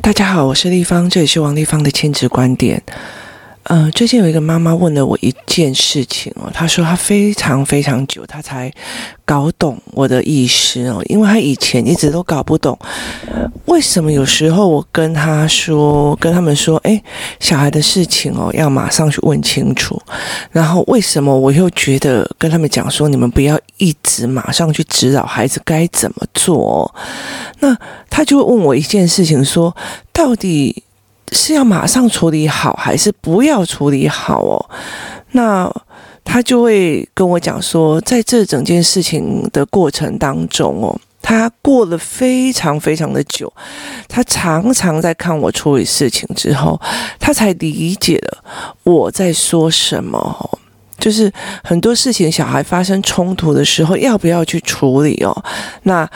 大家好，我是立方，这里是王立方的亲子观点。呃，最近有一个妈妈问了我一件事情哦，她说她非常非常久，她才搞懂我的意思哦，因为她以前一直都搞不懂，为什么有时候我跟她说，跟他们说，诶，小孩的事情哦，要马上去问清楚，然后为什么我又觉得跟他们讲说，你们不要一直马上去指导孩子该怎么做，那她就会问我一件事情，说到底。是要马上处理好，还是不要处理好哦？那他就会跟我讲说，在这整件事情的过程当中哦，他过了非常非常的久，他常常在看我处理事情之后，他才理解了我在说什么。就是很多事情，小孩发生冲突的时候，要不要去处理哦？那。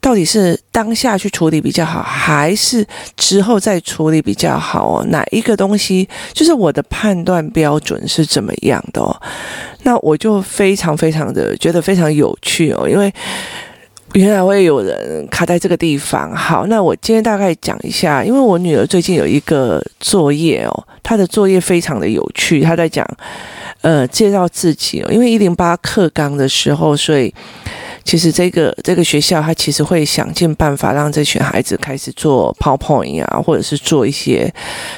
到底是当下去处理比较好，还是之后再处理比较好哦？哪一个东西就是我的判断标准是怎么样的哦？那我就非常非常的觉得非常有趣哦，因为原来会有人卡在这个地方。好，那我今天大概讲一下，因为我女儿最近有一个作业哦，她的作业非常的有趣，她在讲呃介绍自己哦，因为一零八课纲的时候，所以。其实这个这个学校，他其实会想尽办法让这群孩子开始做 PowerPoint 啊，或者是做一些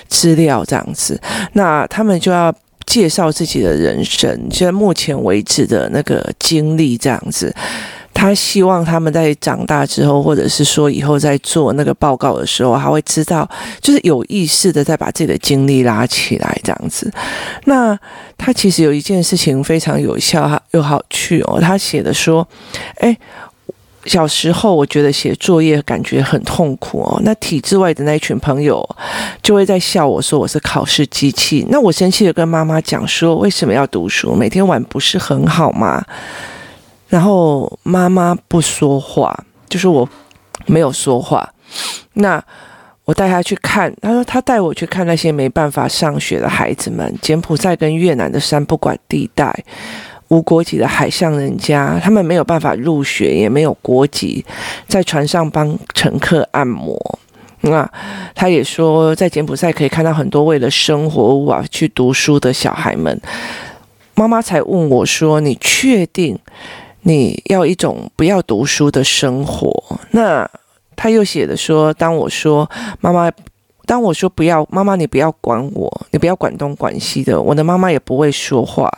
资料这样子。那他们就要介绍自己的人生，现在目前为止的那个经历这样子。他希望他们在长大之后，或者是说以后在做那个报告的时候，他会知道，就是有意识的在把自己的经历拉起来这样子。那他其实有一件事情非常有效又好趣哦，他写的说：“诶，小时候我觉得写作业感觉很痛苦哦，那体制外的那一群朋友就会在笑我说我是考试机器。那我生气的跟妈妈讲说，为什么要读书？每天玩不是很好吗？”然后妈妈不说话，就是我没有说话。那我带他去看，他说他带我去看那些没办法上学的孩子们，柬埔寨跟越南的山不管地带，无国籍的海上人家，他们没有办法入学，也没有国籍，在船上帮乘客按摩。那他也说，在柬埔寨可以看到很多为了生活无法去读书的小孩们。妈妈才问我说：“你确定？”你要一种不要读书的生活，那他又写的说，当我说妈妈，当我说不要妈妈，你不要管我，你不要管东管西的，我的妈妈也不会说话。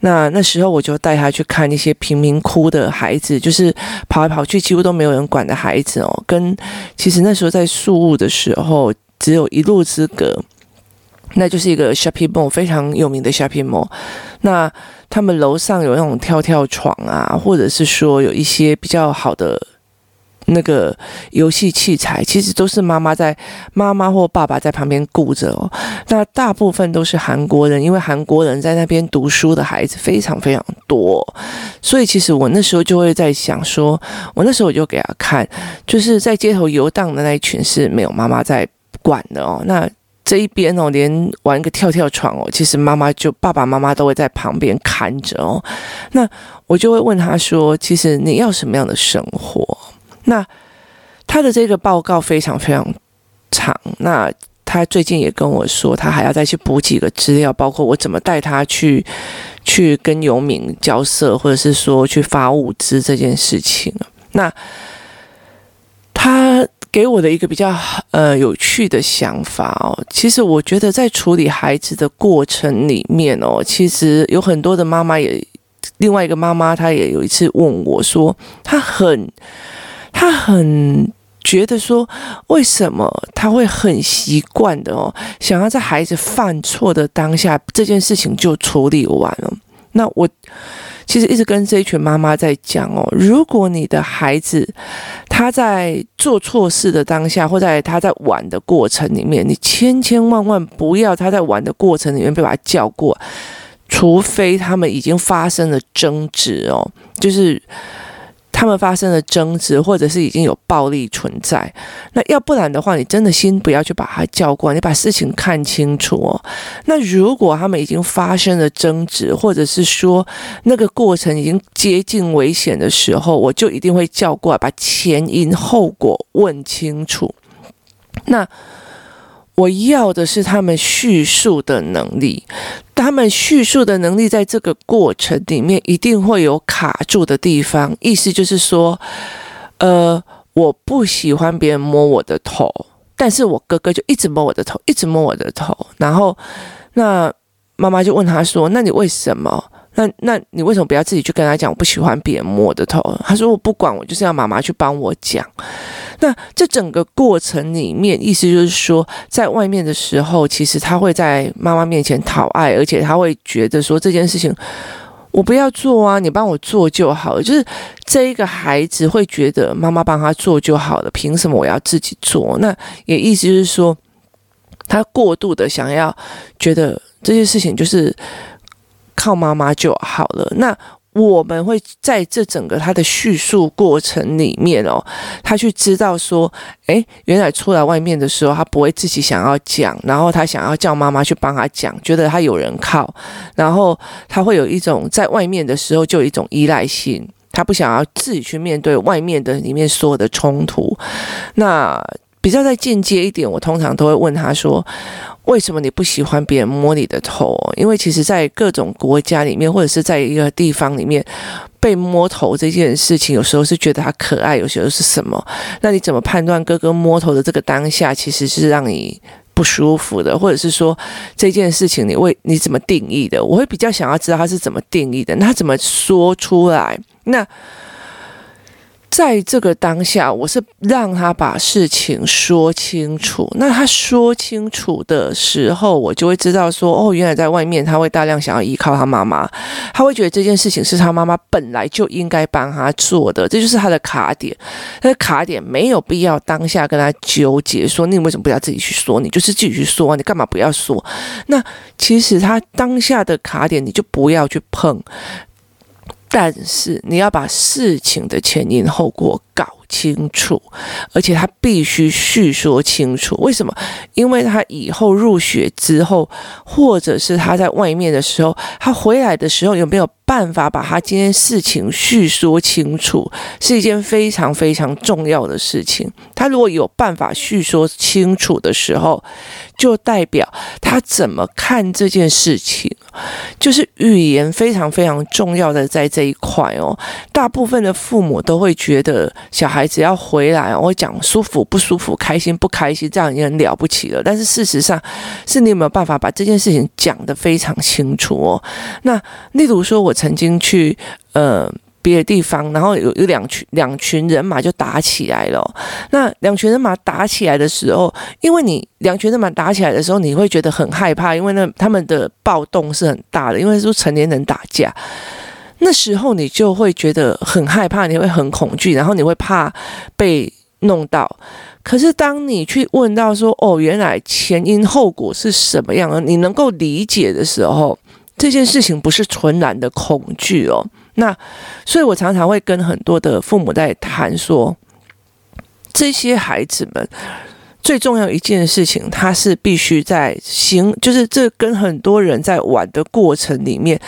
那那时候我就带他去看那些贫民窟的孩子，就是跑来跑去几乎都没有人管的孩子哦。跟其实那时候在宿务的时候，只有一路之隔。那就是一个 shopping mall，非常有名的 shopping mall。那他们楼上有那种跳跳床啊，或者是说有一些比较好的那个游戏器材，其实都是妈妈在妈妈或爸爸在旁边顾着哦。那大部分都是韩国人，因为韩国人在那边读书的孩子非常非常多，所以其实我那时候就会在想说，我那时候我就给他看，就是在街头游荡的那一群是没有妈妈在管的哦。那这一边哦，连玩个跳跳床哦，其实妈妈就爸爸妈妈都会在旁边看着哦。那我就会问他说：“其实你要什么样的生活？”那他的这个报告非常非常长。那他最近也跟我说，他还要再去补几个资料，包括我怎么带他去去跟游民交涉，或者是说去发物资这件事情。那他。给我的一个比较呃有趣的想法哦，其实我觉得在处理孩子的过程里面哦，其实有很多的妈妈也，另外一个妈妈她也有一次问我说，她很她很觉得说，为什么她会很习惯的哦，想要在孩子犯错的当下这件事情就处理完了，那我。其实一直跟这一群妈妈在讲哦，如果你的孩子他在做错事的当下，或在他在玩的过程里面，你千千万万不要他在玩的过程里面被把他叫过，除非他们已经发生了争执哦，就是。他们发生了争执，或者是已经有暴力存在。那要不然的话，你真的先不要去把他叫过来，你把事情看清楚哦。那如果他们已经发生了争执，或者是说那个过程已经接近危险的时候，我就一定会叫过来，把前因后果问清楚。那。我要的是他们叙述的能力，他们叙述的能力在这个过程里面一定会有卡住的地方。意思就是说，呃，我不喜欢别人摸我的头，但是我哥哥就一直摸我的头，一直摸我的头。然后，那妈妈就问他说：“那你为什么？那那你为什么不要自己去跟他讲？我不喜欢别人摸我的头。”他说：“我不管，我就是要妈妈去帮我讲。”那这整个过程里面，意思就是说，在外面的时候，其实他会在妈妈面前讨爱，而且他会觉得说这件事情我不要做啊，你帮我做就好了。就是这一个孩子会觉得妈妈帮他做就好了，凭什么我要自己做？那也意思就是说，他过度的想要觉得这些事情就是靠妈妈就好了。那。我们会在这整个他的叙述过程里面哦，他去知道说，诶，原来出来外面的时候，他不会自己想要讲，然后他想要叫妈妈去帮他讲，觉得他有人靠，然后他会有一种在外面的时候就有一种依赖性，他不想要自己去面对外面的里面所有的冲突。那比较再进阶一点，我通常都会问他说。为什么你不喜欢别人摸你的头？因为其实，在各种国家里面，或者是在一个地方里面，被摸头这件事情，有时候是觉得他可爱，有时候是什么？那你怎么判断哥哥摸头的这个当下，其实是让你不舒服的，或者是说这件事情你为你怎么定义的？我会比较想要知道他是怎么定义的，那他怎么说出来？那。在这个当下，我是让他把事情说清楚。那他说清楚的时候，我就会知道说，哦，原来在外面他会大量想要依靠他妈妈，他会觉得这件事情是他妈妈本来就应该帮他做的，这就是他的卡点。他的卡点没有必要当下跟他纠结，说你为什么不要自己去说？你就是自己去说，你干嘛不要说？那其实他当下的卡点，你就不要去碰。但是你要把事情的前因后果搞清楚，而且他必须叙说清楚。为什么？因为他以后入学之后，或者是他在外面的时候，他回来的时候有没有办法把他今天事情叙说清楚，是一件非常非常重要的事情。他如果有办法叙说清楚的时候，就代表他怎么看这件事情，就是语言非常非常重要的在这一块哦。大部分的父母都会觉得小孩子要回来，我讲舒服不舒服、开心不开心，这样已经很了不起了。但是事实上，是你有没有办法把这件事情讲得非常清楚哦？那例如说，我。曾经去呃别的地方，然后有有两群两群人马就打起来了。那两群人马打起来的时候，因为你两群人马打起来的时候，你会觉得很害怕，因为那他们的暴动是很大的，因为是成年人打架，那时候你就会觉得很害怕，你会很恐惧，然后你会怕被弄到。可是当你去问到说，哦，原来前因后果是什么样的，你能够理解的时候。这件事情不是纯然的恐惧哦，那所以我常常会跟很多的父母在谈说，这些孩子们最重要一件事情，他是必须在行，就是这跟很多人在玩的过程里面。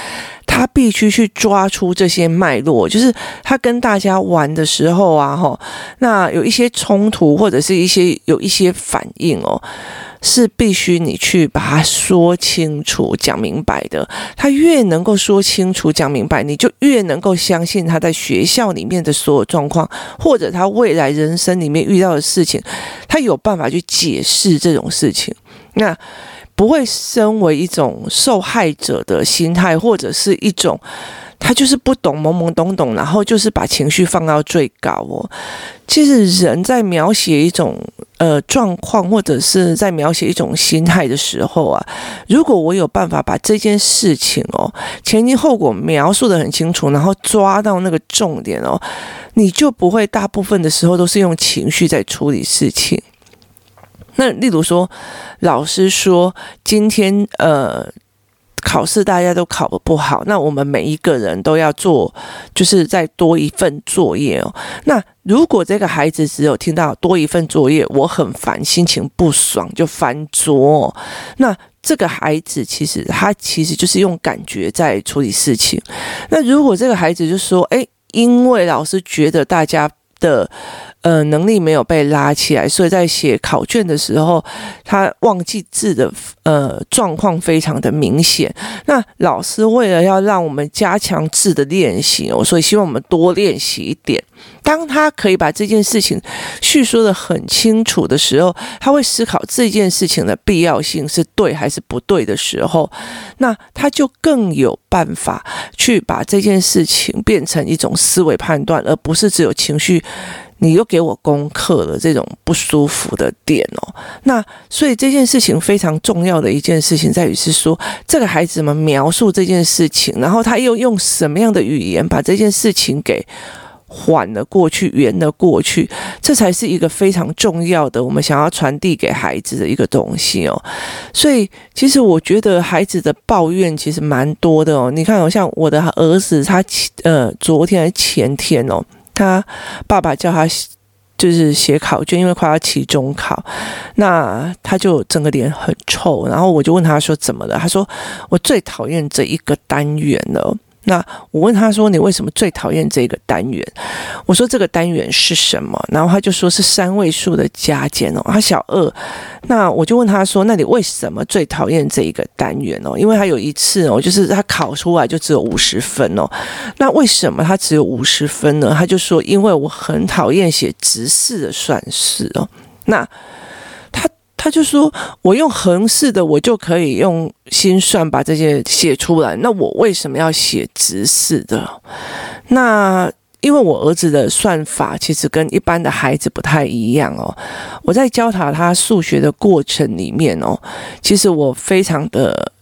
他必须去抓出这些脉络，就是他跟大家玩的时候啊，吼，那有一些冲突或者是一些有一些反应哦，是必须你去把它说清楚、讲明白的。他越能够说清楚、讲明白，你就越能够相信他在学校里面的所有状况，或者他未来人生里面遇到的事情，他有办法去解释这种事情。那。不会身为一种受害者的心态，或者是一种他就是不懂懵懵懂懂，然后就是把情绪放到最高哦。其实人在描写一种呃状况，或者是在描写一种心态的时候啊，如果我有办法把这件事情哦前因后果描述得很清楚，然后抓到那个重点哦，你就不会大部分的时候都是用情绪在处理事情。那例如说，老师说今天呃考试大家都考得不好，那我们每一个人都要做，就是再多一份作业哦。那如果这个孩子只有听到多一份作业，我很烦，心情不爽就翻桌，那这个孩子其实他其实就是用感觉在处理事情。那如果这个孩子就说，诶，因为老师觉得大家的。呃，能力没有被拉起来，所以在写考卷的时候，他忘记字的呃状况非常的明显。那老师为了要让我们加强字的练习哦，所以希望我们多练习一点。当他可以把这件事情叙说得很清楚的时候，他会思考这件事情的必要性是对还是不对的时候，那他就更有办法去把这件事情变成一种思维判断，而不是只有情绪。你又给我攻克了这种不舒服的点哦，那所以这件事情非常重要的一件事情在于是说，这个孩子们描述这件事情，然后他又用什么样的语言把这件事情给缓了过去、圆了过去，这才是一个非常重要的我们想要传递给孩子的一个东西哦。所以其实我觉得孩子的抱怨其实蛮多的哦。你看，好像我的儿子，他呃昨天还前天哦。他爸爸叫他就是写考卷，因为快要期中考，那他就整个脸很臭。然后我就问他说怎么了？他说我最讨厌这一个单元了。那我问他说：“你为什么最讨厌这个单元？”我说：“这个单元是什么？”然后他就说是三位数的加减哦，他小二。那我就问他说：“那你为什么最讨厌这一个单元哦？”因为他有一次哦，就是他考出来就只有五十分哦。那为什么他只有五十分呢？他就说：“因为我很讨厌写直式的算式哦。”那他。就说：“我用横式的，我就可以用心算把这些写出来。那我为什么要写直式的？那因为我儿子的算法其实跟一般的孩子不太一样哦。我在教他他数学的过程里面哦，其实我非常的。”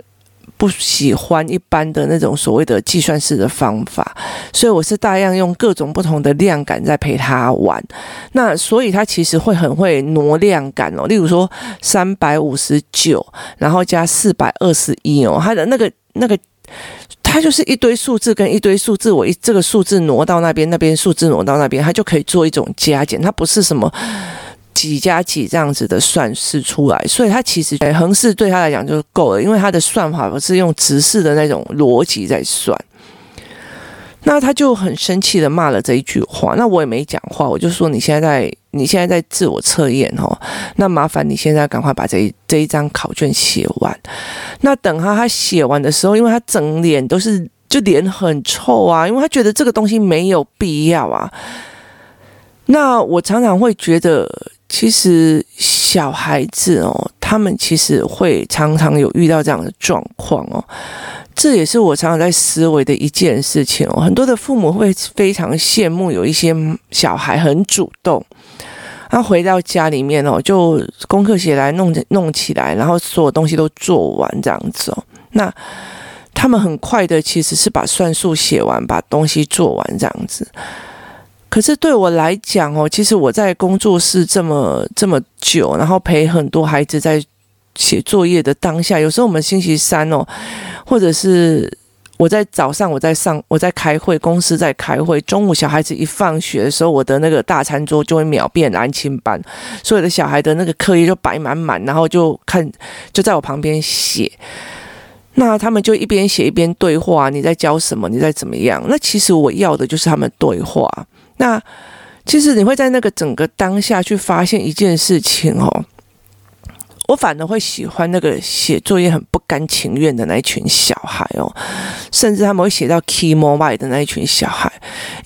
不喜欢一般的那种所谓的计算式的方法，所以我是大量用各种不同的量感在陪他玩。那所以他其实会很会挪量感哦，例如说三百五十九，然后加四百二十一哦，他的那个那个，他就是一堆数字跟一堆数字，我一这个数字挪到那边，那边数字挪到那边，他就可以做一种加减，它不是什么。几加几这样子的算式出来，所以他其实横式对他来讲就够了，因为他的算法不是用直式的那种逻辑在算。那他就很生气的骂了这一句话，那我也没讲话，我就说你现在在你现在在自我测验哦，那麻烦你现在赶快把这一这一张考卷写完。那等他他写完的时候，因为他整脸都是就脸很臭啊，因为他觉得这个东西没有必要啊。那我常常会觉得。其实小孩子哦，他们其实会常常有遇到这样的状况哦，这也是我常常在思维的一件事情哦。很多的父母会非常羡慕有一些小孩很主动，他回到家里面哦，就功课写来弄弄起来，然后所有东西都做完这样子哦。那他们很快的其实是把算术写完，把东西做完这样子。可是对我来讲哦，其实我在工作室这么这么久，然后陪很多孩子在写作业的当下，有时候我们星期三哦，或者是我在早上我在上我在开会，公司在开会，中午小孩子一放学的时候，我的那个大餐桌就会秒变安亲班，所有的小孩的那个课业就摆满满，然后就看就在我旁边写。那他们就一边写一边对话，你在教什么？你在怎么样？那其实我要的就是他们对话。那其实你会在那个整个当下去发现一件事情哦。我反而会喜欢那个写作业很不甘情愿的那一群小孩哦，甚至他们会写到 key mobile 的那一群小孩，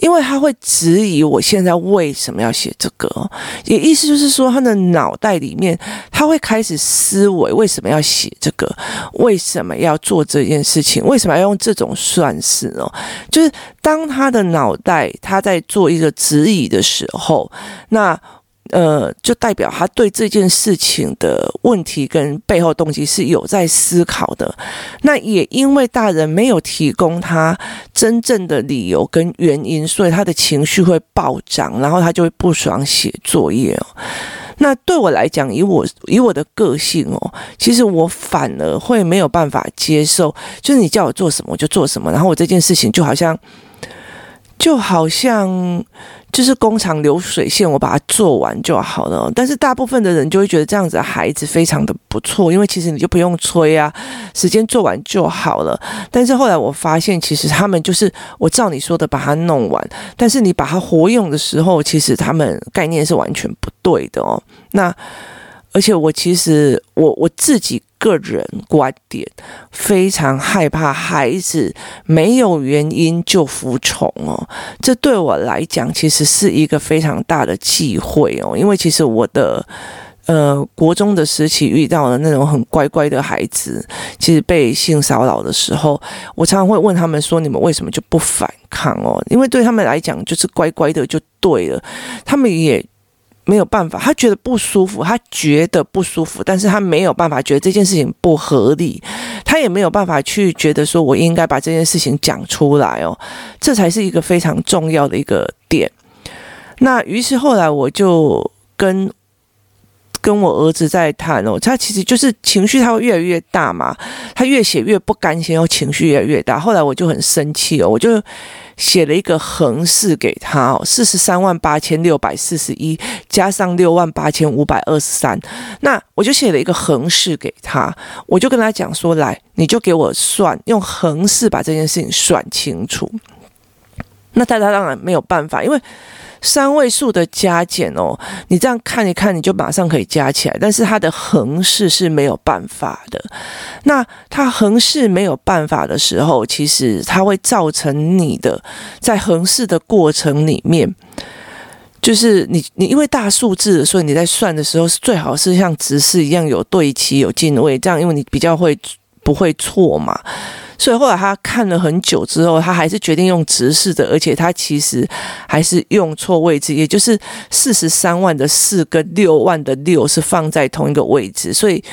因为他会质疑我现在为什么要写这个，也意思就是说他的脑袋里面他会开始思维为什么要写这个，为什么要做这件事情，为什么要用这种算式哦？就是当他的脑袋他在做一个质疑的时候，那。呃，就代表他对这件事情的问题跟背后动机是有在思考的。那也因为大人没有提供他真正的理由跟原因，所以他的情绪会暴涨，然后他就会不爽写作业哦。那对我来讲，以我以我的个性哦，其实我反而会没有办法接受，就是你叫我做什么我就做什么，然后我这件事情就好像。就好像就是工厂流水线，我把它做完就好了。但是大部分的人就会觉得这样子的孩子非常的不错，因为其实你就不用催啊，时间做完就好了。但是后来我发现，其实他们就是我照你说的把它弄完，但是你把它活用的时候，其实他们概念是完全不对的哦。那。而且我其实我我自己个人观点非常害怕孩子没有原因就服从哦，这对我来讲其实是一个非常大的忌讳哦，因为其实我的呃国中的时期遇到了那种很乖乖的孩子，其实被性骚扰的时候，我常常会问他们说：“你们为什么就不反抗哦？”因为对他们来讲就是乖乖的就对了，他们也。没有办法，他觉得不舒服，他觉得不舒服，但是他没有办法觉得这件事情不合理，他也没有办法去觉得说我应该把这件事情讲出来哦，这才是一个非常重要的一个点。那于是后来我就跟。跟我儿子在谈哦，他其实就是情绪他会越来越大嘛，他越写越不甘心，然后情绪越来越大。后来我就很生气哦，我就写了一个横式给他哦，四十三万八千六百四十一加上六万八千五百二十三，那我就写了一个横式给他，我就跟他讲说，来，你就给我算，用横式把这件事情算清楚。那大家当然没有办法，因为。三位数的加减哦，你这样看一看，你就马上可以加起来。但是它的横式是没有办法的。那它横式没有办法的时候，其实它会造成你的在横式的过程里面，就是你你因为大数字，所以你在算的时候是最好是像直式一样有对齐有进位，这样因为你比较会不会错嘛。所以后来他看了很久之后，他还是决定用直视的，而且他其实还是用错位置，也就是四十三万的四跟六万的六是放在同一个位置。所以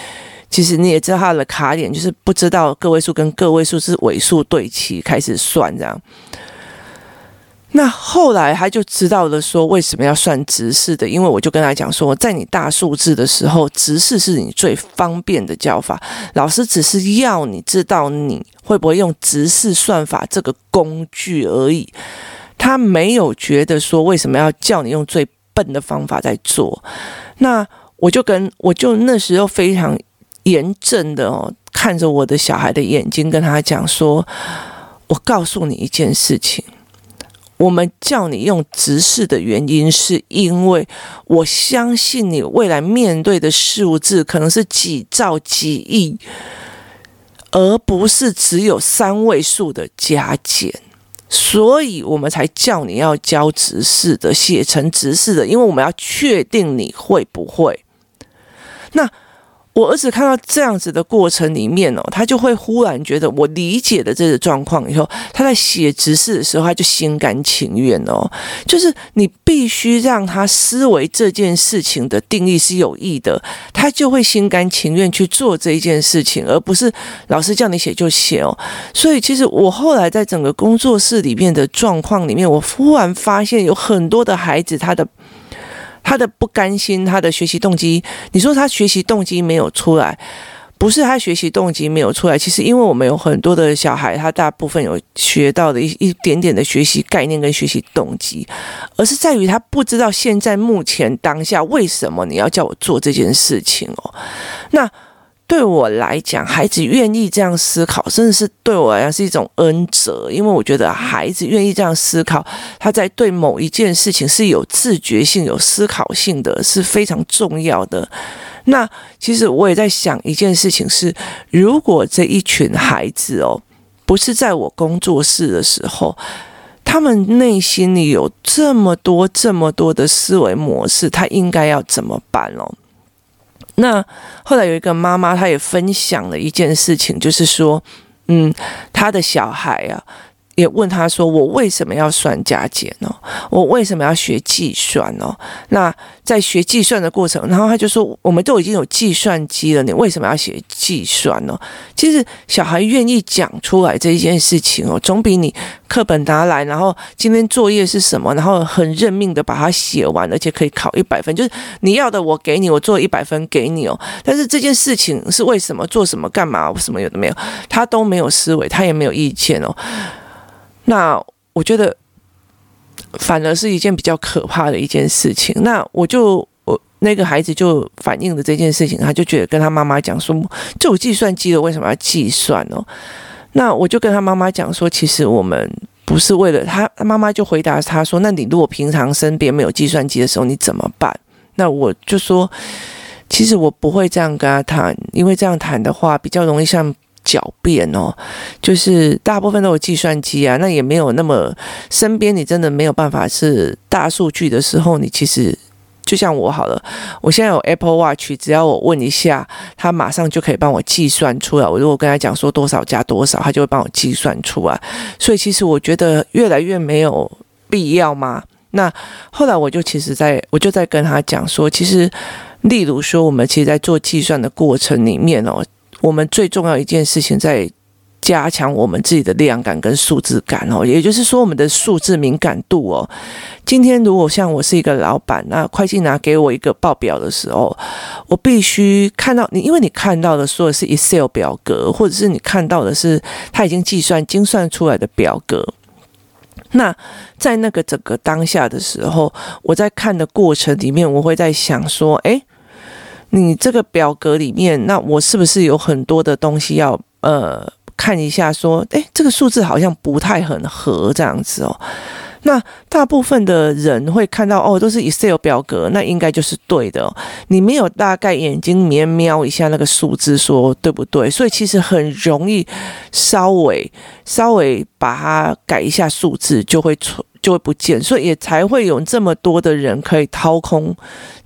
其实你也知道他的卡点就是不知道个位数跟个位数是尾数对齐开始算这样。那后来他就知道了，说为什么要算直式的？因为我就跟他讲说，在你大数字的时候，直视是你最方便的叫法。老师只是要你知道你会不会用直式算法这个工具而已。他没有觉得说为什么要叫你用最笨的方法在做。那我就跟我就那时候非常严正的哦，看着我的小孩的眼睛，跟他讲说：“我告诉你一件事情。”我们叫你用直式的原因，是因为我相信你未来面对的数字可能是几兆、几亿，而不是只有三位数的加减，所以我们才叫你要教直式的，写成直式的，因为我们要确定你会不会。那。我儿子看到这样子的过程里面哦，他就会忽然觉得我理解的这个状况以后，他在写直视的时候，他就心甘情愿哦。就是你必须让他思维这件事情的定义是有益的，他就会心甘情愿去做这一件事情，而不是老师叫你写就写哦。所以其实我后来在整个工作室里面的状况里面，我忽然发现有很多的孩子，他的。他的不甘心，他的学习动机，你说他学习动机没有出来，不是他学习动机没有出来，其实因为我们有很多的小孩，他大部分有学到的一一点点的学习概念跟学习动机，而是在于他不知道现在目前当下为什么你要叫我做这件事情哦，那。对我来讲，孩子愿意这样思考，真的是对我来讲是一种恩泽。因为我觉得孩子愿意这样思考，他在对某一件事情是有自觉性、有思考性的，是非常重要的。那其实我也在想一件事情是：如果这一群孩子哦，不是在我工作室的时候，他们内心里有这么多、这么多的思维模式，他应该要怎么办哦？那后来有一个妈妈，她也分享了一件事情，就是说，嗯，她的小孩啊，也问他说：“我为什么要算加减呢？我为什么要学计算哦？那在学计算的过程，然后他就说：我们都已经有计算机了，你为什么要学计算呢？其实小孩愿意讲出来这一件事情哦，总比你课本拿来，然后今天作业是什么，然后很认命的把它写完，而且可以考一百分，就是你要的我给你，我做一百分给你哦。但是这件事情是为什么做什么干嘛什么有的没有，他都没有思维，他也没有意见哦。”那我觉得，反而是一件比较可怕的一件事情。那我就我那个孩子就反映了这件事情，他就觉得跟他妈妈讲说：“这有计算机的，为什么要计算哦？”那我就跟他妈妈讲说：“其实我们不是为了他。”他妈妈就回答他说：“那你如果平常身边没有计算机的时候，你怎么办？”那我就说：“其实我不会这样跟他谈，因为这样谈的话比较容易像。”狡辩哦，就是大部分都有计算机啊，那也没有那么身边，你真的没有办法是大数据的时候，你其实就像我好了，我现在有 Apple Watch，只要我问一下，他马上就可以帮我计算出来。我如果跟他讲说多少加多少，他就会帮我计算出来。所以其实我觉得越来越没有必要嘛。那后来我就其实在我就在跟他讲说，其实例如说我们其实，在做计算的过程里面哦。我们最重要一件事情，在加强我们自己的力量感跟数字感哦，也就是说，我们的数字敏感度哦。今天如果像我是一个老板，那会计拿给我一个报表的时候，我必须看到你，因为你看到的说的是 Excel 表格，或者是你看到的是他已经计算精算出来的表格。那在那个整个当下的时候，我在看的过程里面，我会在想说，哎。你这个表格里面，那我是不是有很多的东西要呃看一下？说，诶，这个数字好像不太很合这样子哦。那大部分的人会看到哦，都是 Excel 表格，那应该就是对的哦。你没有大概眼睛里面瞄一下那个数字，说对不对？所以其实很容易稍微稍微把它改一下数字，就会错。就会不见，所以也才会有这么多的人可以掏空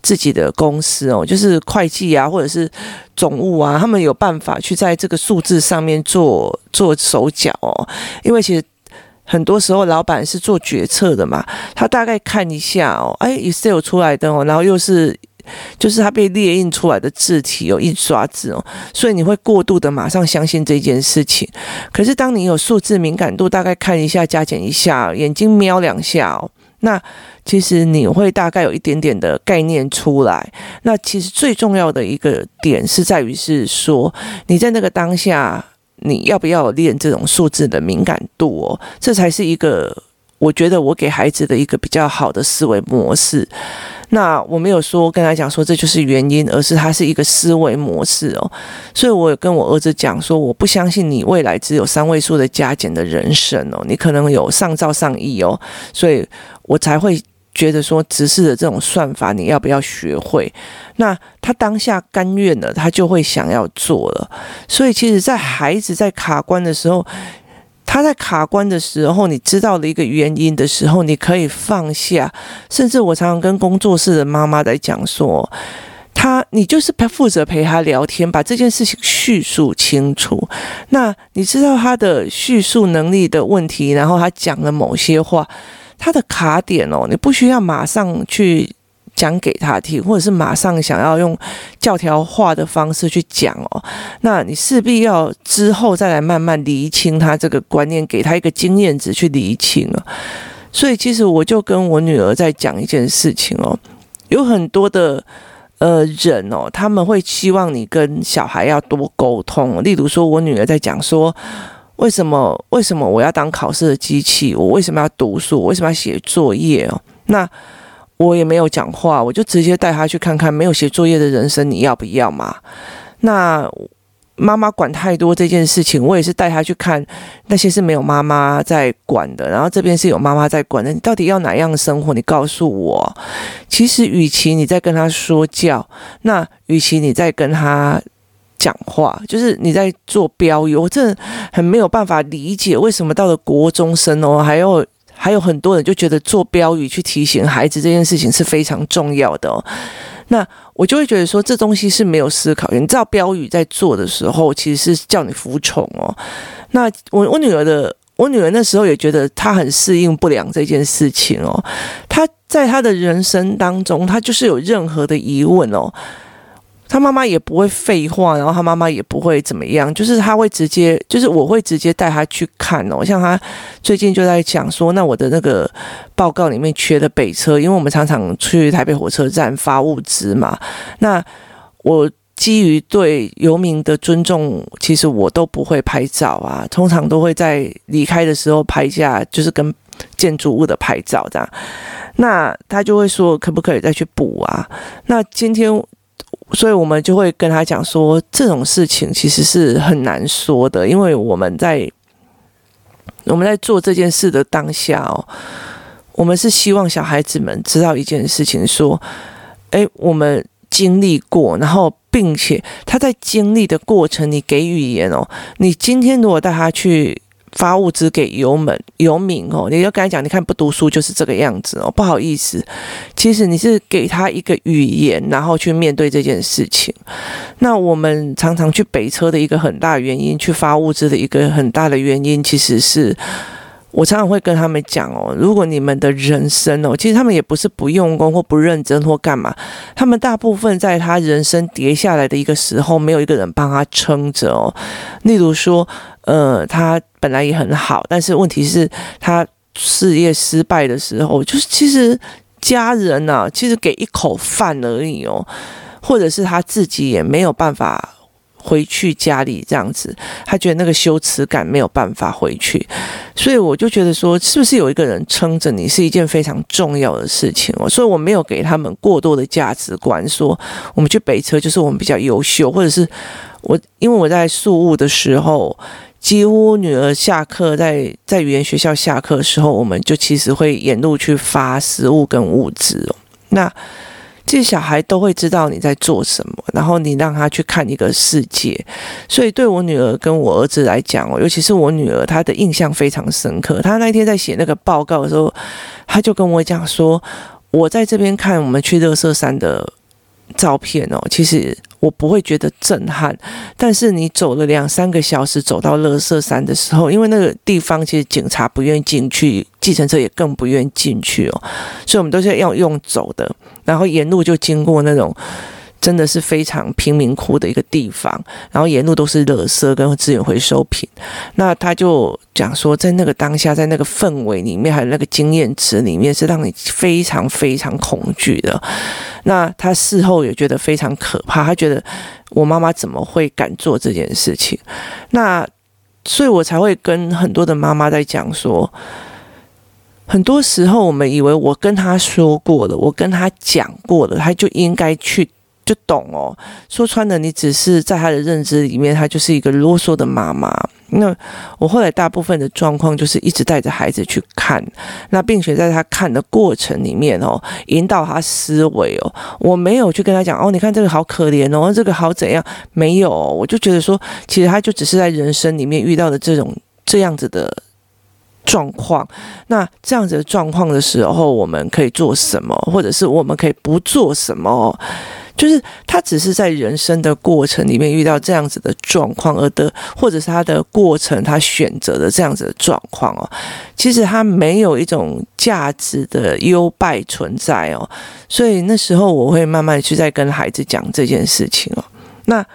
自己的公司哦，就是会计啊，或者是总务啊，他们有办法去在这个数字上面做做手脚哦。因为其实很多时候老板是做决策的嘛，他大概看一下哦，哎，Excel 出来的哦，然后又是。就是它被列印出来的字体有印刷字哦，所以你会过度的马上相信这件事情。可是当你有数字敏感度，大概看一下、加减一下，眼睛瞄两下哦，那其实你会大概有一点点的概念出来。那其实最重要的一个点是在于是说，你在那个当下，你要不要练这种数字的敏感度哦？这才是一个我觉得我给孩子的一个比较好的思维模式。那我没有说跟他讲说这就是原因，而是他是一个思维模式哦。所以我有跟我儿子讲说，我不相信你未来只有三位数的加减的人生哦，你可能有上兆上亿哦。所以我才会觉得说，直视的这种算法你要不要学会？那他当下甘愿了，他就会想要做了。所以其实，在孩子在卡关的时候。他在卡关的时候，你知道了一个原因的时候，你可以放下。甚至我常常跟工作室的妈妈在讲说，他你就是负责陪他聊天，把这件事情叙述清楚。那你知道他的叙述能力的问题，然后他讲了某些话，他的卡点哦，你不需要马上去。讲给他听，或者是马上想要用教条化的方式去讲哦，那你势必要之后再来慢慢厘清他这个观念，给他一个经验值去厘清啊。所以其实我就跟我女儿在讲一件事情哦，有很多的呃人哦，他们会希望你跟小孩要多沟通。例如说，我女儿在讲说，为什么为什么我要当考试的机器？我为什么要读书？我为什么要写作业哦？那我也没有讲话，我就直接带他去看看没有写作业的人生，你要不要嘛？那妈妈管太多这件事情，我也是带他去看那些是没有妈妈在管的，然后这边是有妈妈在管的。你到底要哪样生活？你告诉我。其实，与其你在跟他说教，那与其你在跟他讲话，就是你在做标语。我真的很没有办法理解，为什么到了国中生哦，还要。还有很多人就觉得做标语去提醒孩子这件事情是非常重要的哦，那我就会觉得说这东西是没有思考。你知道标语在做的时候其实是叫你服从哦。那我我女儿的我女儿那时候也觉得她很适应不良这件事情哦。她在她的人生当中，她就是有任何的疑问哦。他妈妈也不会废话，然后他妈妈也不会怎么样，就是他会直接，就是我会直接带他去看哦。像他最近就在讲说，那我的那个报告里面缺的北车，因为我们常常去台北火车站发物资嘛。那我基于对游民的尊重，其实我都不会拍照啊，通常都会在离开的时候拍下，就是跟建筑物的拍照这样。那他就会说，可不可以再去补啊？那今天。所以我们就会跟他讲说，这种事情其实是很难说的，因为我们在我们在做这件事的当下哦，我们是希望小孩子们知道一件事情，说，哎，我们经历过，然后并且他在经历的过程，你给语言哦，你今天如果带他去。发物资给游民，游民哦，你就刚才讲，你看不读书就是这个样子哦，不好意思，其实你是给他一个语言，然后去面对这件事情。那我们常常去北车的一个很大原因，去发物资的一个很大的原因，其实是。我常常会跟他们讲哦，如果你们的人生哦，其实他们也不是不用功或不认真或干嘛，他们大部分在他人生跌下来的一个时候，没有一个人帮他撑着哦。例如说，呃，他本来也很好，但是问题是，他事业失败的时候，就是其实家人呐、其实给一口饭而已哦，或者是他自己也没有办法。回去家里这样子，他觉得那个羞耻感没有办法回去，所以我就觉得说，是不是有一个人撑着你是一件非常重要的事情哦。所以我没有给他们过多的价值观，说我们去北车就是我们比较优秀，或者是我因为我在宿务的时候，几乎女儿下课在在语言学校下课的时候，我们就其实会沿路去发食物跟物资哦。那。这些小孩都会知道你在做什么，然后你让他去看一个世界。所以对我女儿跟我儿子来讲哦，尤其是我女儿，她的印象非常深刻。她那天在写那个报告的时候，她就跟我讲说：“我在这边看我们去热色山的照片哦，其实。”我不会觉得震撼，但是你走了两三个小时走到乐色山的时候，因为那个地方其实警察不愿意进去，计程车也更不愿意进去哦，所以我们都是要用走的，然后沿路就经过那种。真的是非常贫民窟的一个地方，然后沿路都是垃圾跟资源回收品。那他就讲说，在那个当下，在那个氛围里面，还有那个经验值里面，是让你非常非常恐惧的。那他事后也觉得非常可怕，他觉得我妈妈怎么会敢做这件事情？那所以我才会跟很多的妈妈在讲说，很多时候我们以为我跟他说过了，我跟他讲过了，他就应该去。就懂哦，说穿了，你只是在他的认知里面，他就是一个啰嗦的妈妈。那我后来大部分的状况就是一直带着孩子去看，那并且在他看的过程里面哦，引导他思维哦，我没有去跟他讲哦，你看这个好可怜哦，这个好怎样？没有，我就觉得说，其实他就只是在人生里面遇到的这种这样子的状况。那这样子的状况的时候，我们可以做什么，或者是我们可以不做什么？就是他只是在人生的过程里面遇到这样子的状况而得，或者是他的过程他选择的这样子的状况哦。其实他没有一种价值的优败存在哦。所以那时候我会慢慢去再跟孩子讲这件事情哦。那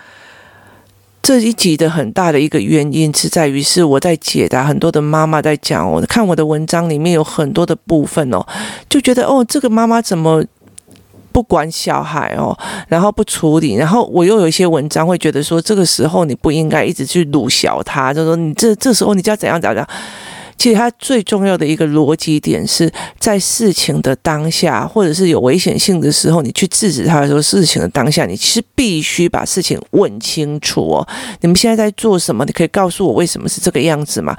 这一集的很大的一个原因是在于是我在解答很多的妈妈在讲哦，看我的文章里面有很多的部分哦，就觉得哦，这个妈妈怎么？不管小孩哦，然后不处理，然后我又有一些文章会觉得说，这个时候你不应该一直去辱小他，就说你这这时候你就要怎样怎样。其实他最重要的一个逻辑点是在事情的当下，或者是有危险性的时候，你去制止他的时候，事情的当下，你其实必须把事情问清楚哦。你们现在在做什么？你可以告诉我为什么是这个样子吗？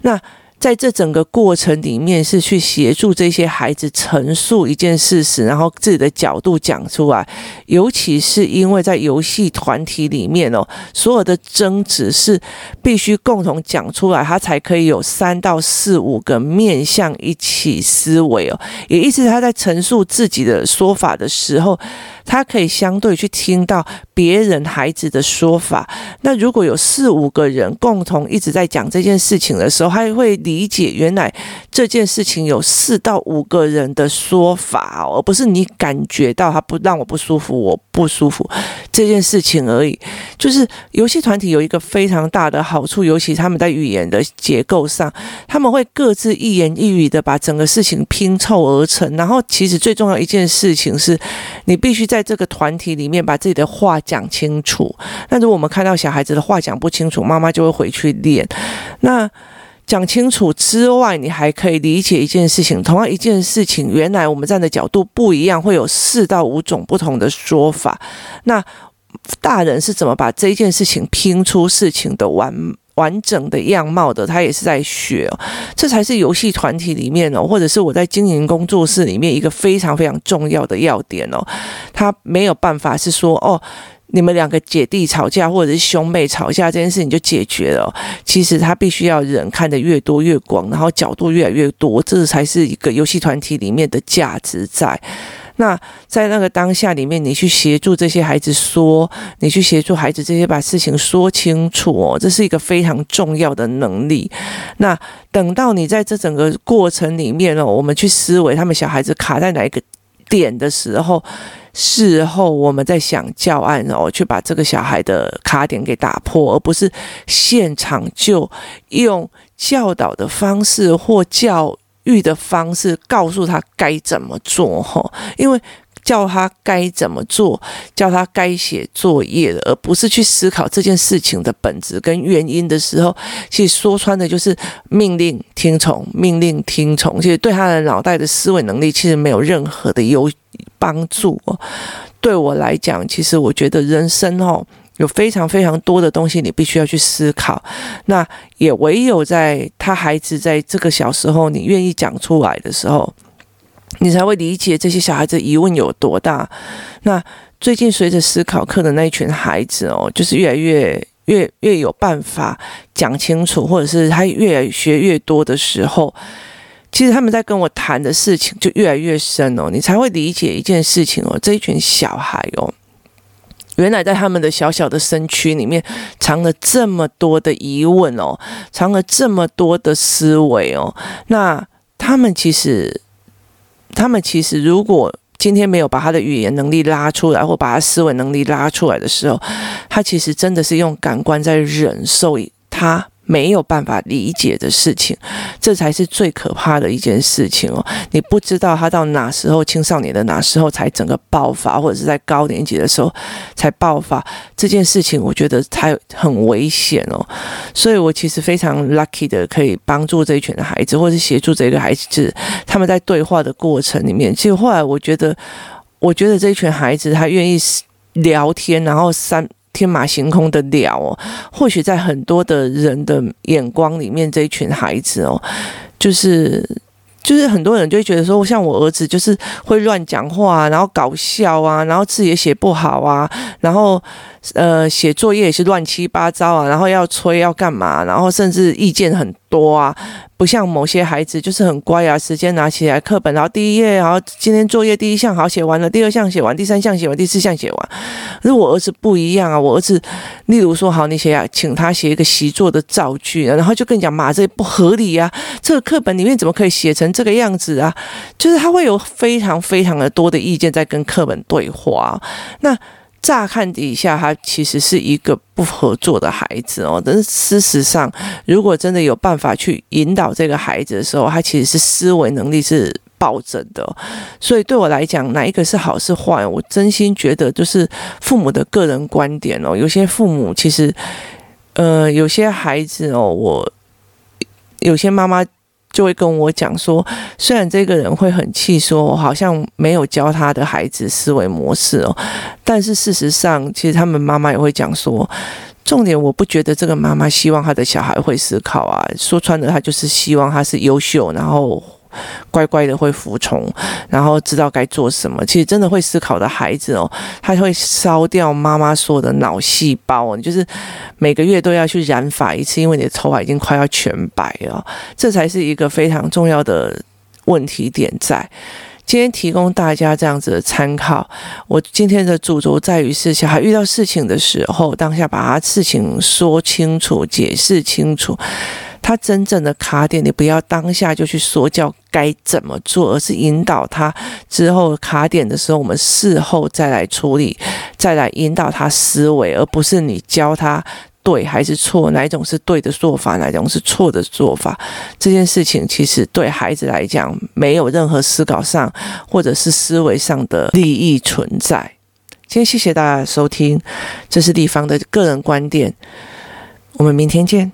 那。在这整个过程里面，是去协助这些孩子陈述一件事实，然后自己的角度讲出来。尤其是因为在游戏团体里面哦，所有的争执是必须共同讲出来，他才可以有三到四五个面向一起思维哦。也意思他在陈述自己的说法的时候。他可以相对去听到别人孩子的说法。那如果有四五个人共同一直在讲这件事情的时候，他也会理解原来这件事情有四到五个人的说法，而不是你感觉到他不让我不舒服，我不舒服这件事情而已。就是游戏团体有一个非常大的好处，尤其他们在语言的结构上，他们会各自一言一语的把整个事情拼凑而成。然后，其实最重要一件事情是，你必须在在这个团体里面把自己的话讲清楚。那如果我们看到小孩子的话讲不清楚，妈妈就会回去练。那讲清楚之外，你还可以理解一件事情。同样一件事情，原来我们站的角度不一样，会有四到五种不同的说法。那大人是怎么把这件事情拼出事情的完完整的样貌的？他也是在学，这才是游戏团体里面哦，或者是我在经营工作室里面一个非常非常重要的要点哦。他没有办法是说哦，你们两个姐弟吵架或者是兄妹吵架这件事情就解决了。其实他必须要人看得越多越广，然后角度越来越多，这才是一个游戏团体里面的价值在。那在那个当下里面，你去协助这些孩子说，你去协助孩子这些把事情说清楚哦，这是一个非常重要的能力。那等到你在这整个过程里面哦，我们去思维他们小孩子卡在哪一个点的时候，事后我们在想教案哦，去把这个小孩的卡点给打破，而不是现场就用教导的方式或教。育的方式告诉他该怎么做吼，因为叫他该怎么做，叫他该写作业的，而不是去思考这件事情的本质跟原因的时候，其实说穿的就是命令听从，命令听从，其实对他的脑袋的思维能力其实没有任何的有帮助。对我来讲，其实我觉得人生哦。有非常非常多的东西，你必须要去思考。那也唯有在他孩子在这个小时候，你愿意讲出来的时候，你才会理解这些小孩子疑问有多大。那最近随着思考课的那一群孩子哦，就是越来越越越有办法讲清楚，或者是他越来学越多的时候，其实他们在跟我谈的事情就越来越深哦，你才会理解一件事情哦，这一群小孩哦。原来在他们的小小的身躯里面藏了这么多的疑问哦，藏了这么多的思维哦。那他们其实，他们其实如果今天没有把他的语言能力拉出来，或把他思维能力拉出来的时候，他其实真的是用感官在忍受他。没有办法理解的事情，这才是最可怕的一件事情哦。你不知道他到哪时候，青少年的哪时候才整个爆发，或者是在高年级的时候才爆发这件事情，我觉得才很危险哦。所以我其实非常 lucky 的可以帮助这一群的孩子，或者是协助这个孩子，他们在对话的过程里面，其实后来我觉得，我觉得这一群孩子他愿意聊天，然后三。天马行空的聊哦，或许在很多的人的眼光里面，这一群孩子哦，就是就是很多人就会觉得说，像我儿子就是会乱讲话，然后搞笑啊，然后字也写不好啊，然后呃写作业也是乱七八糟啊，然后要催要干嘛，然后甚至意见很多啊。不像某些孩子就是很乖啊，时间拿起来课本，然后第一页，然后今天作业第一项好写完了，第二项写完，第三项写完，第四项写完。可是我儿子不一样啊，我儿子，例如说好，你写啊，请他写一个习作的造句，然后就跟你讲妈，这不合理啊，这个课本里面怎么可以写成这个样子啊？就是他会有非常非常的多的意见在跟课本对话，那。乍看底下，他其实是一个不合作的孩子哦。但是事实上，如果真的有办法去引导这个孩子的时候，他其实是思维能力是暴增的。所以对我来讲，哪一个是好是坏，我真心觉得就是父母的个人观点哦。有些父母其实，呃，有些孩子哦，我有些妈妈。就会跟我讲说，虽然这个人会很气，说我好像没有教他的孩子思维模式哦，但是事实上，其实他们妈妈也会讲说，重点我不觉得这个妈妈希望她的小孩会思考啊，说穿了，她就是希望他是优秀，然后。乖乖的会服从，然后知道该做什么。其实真的会思考的孩子哦，他会烧掉妈妈说的脑细胞哦，就是每个月都要去染发一次，因为你的头发已经快要全白了。这才是一个非常重要的问题点在。今天提供大家这样子的参考。我今天的主轴在于是小孩遇到事情的时候，当下把他事情说清楚、解释清楚。他真正的卡点，你不要当下就去说教该怎么做，而是引导他之后卡点的时候，我们事后再来处理，再来引导他思维，而不是你教他对还是错，哪一种是对的做法，哪一种是错的做法。这件事情其实对孩子来讲没有任何思考上或者是思维上的利益存在。今天谢谢大家收听，这是地方的个人观点，我们明天见。